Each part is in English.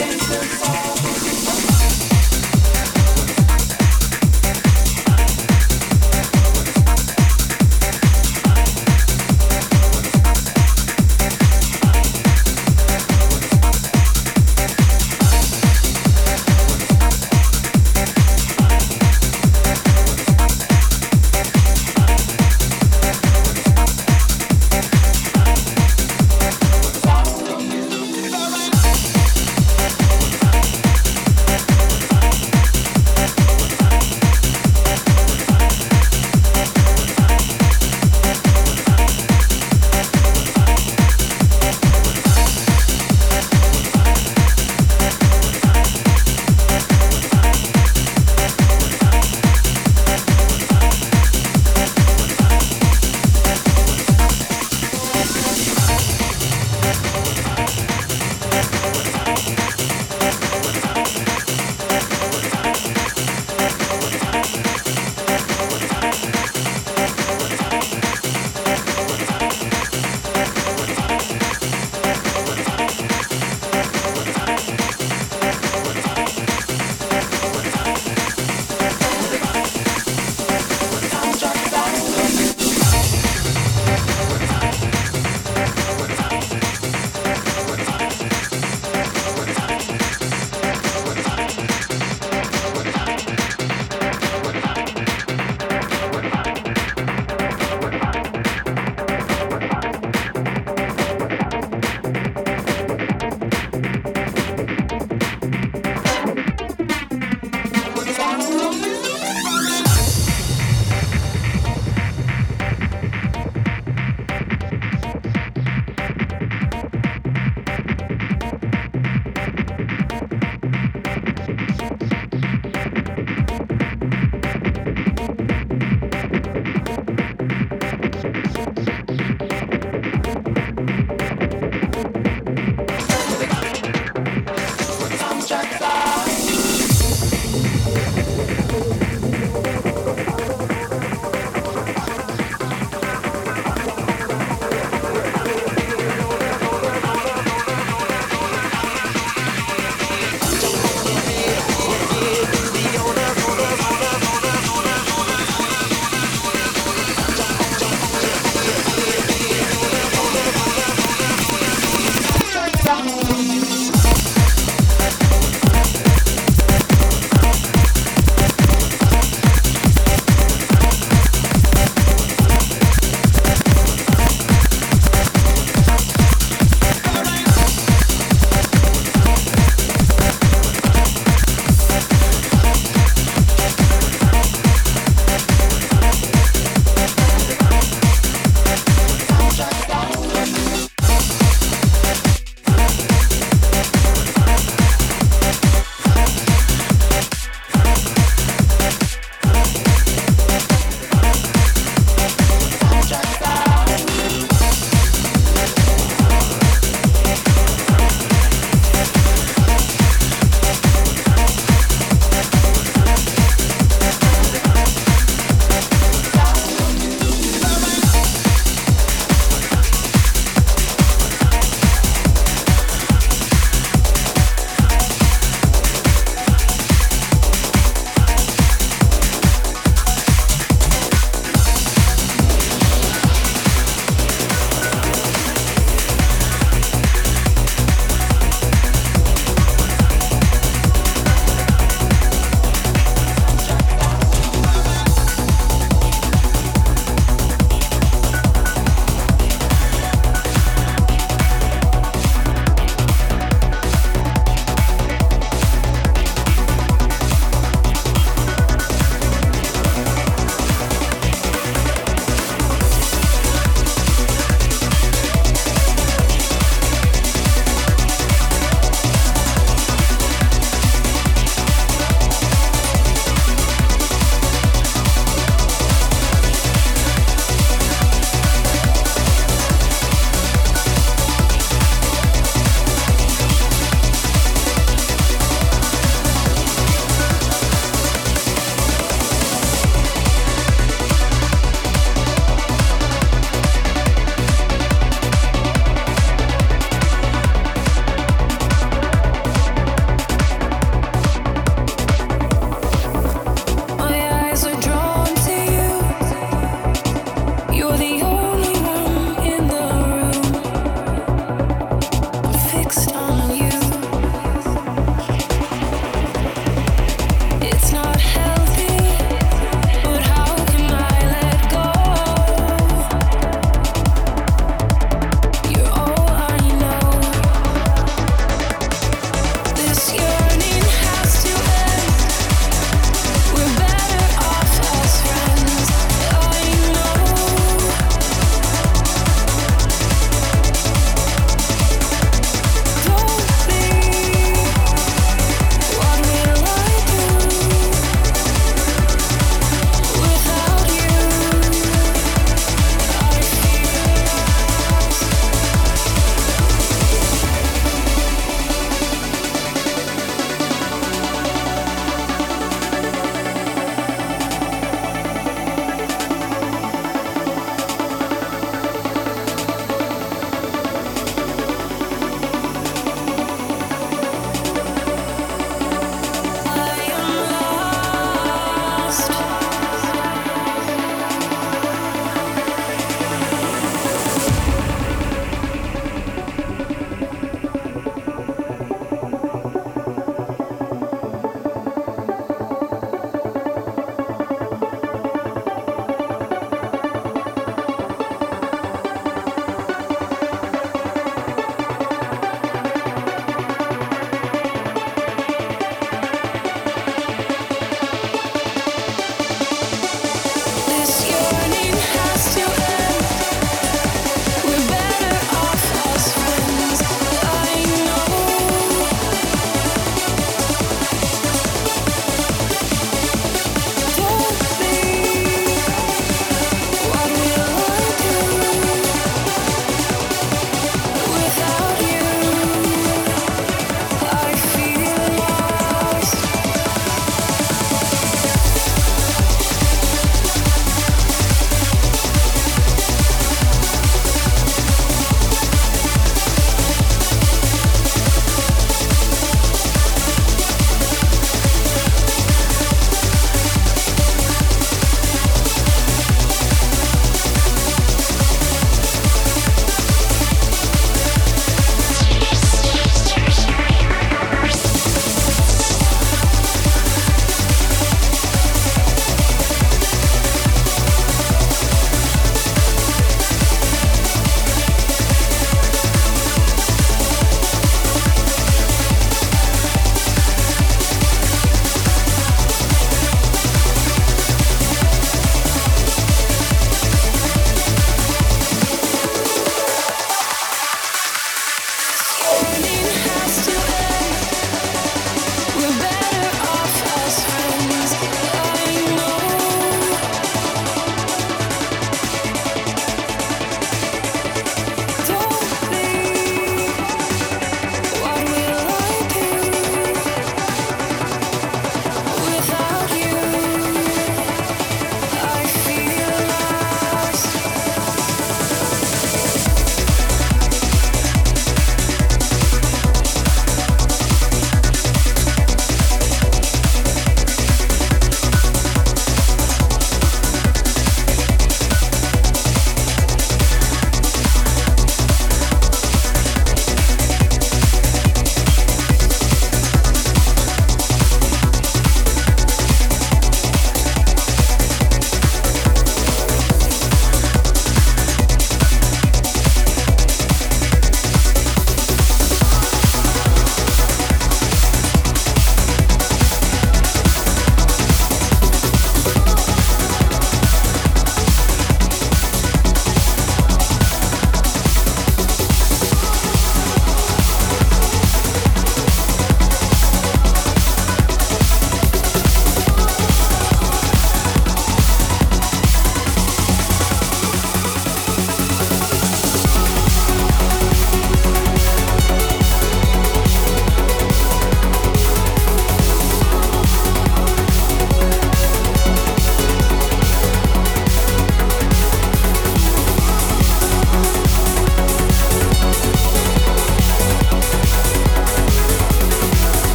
dancers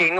looking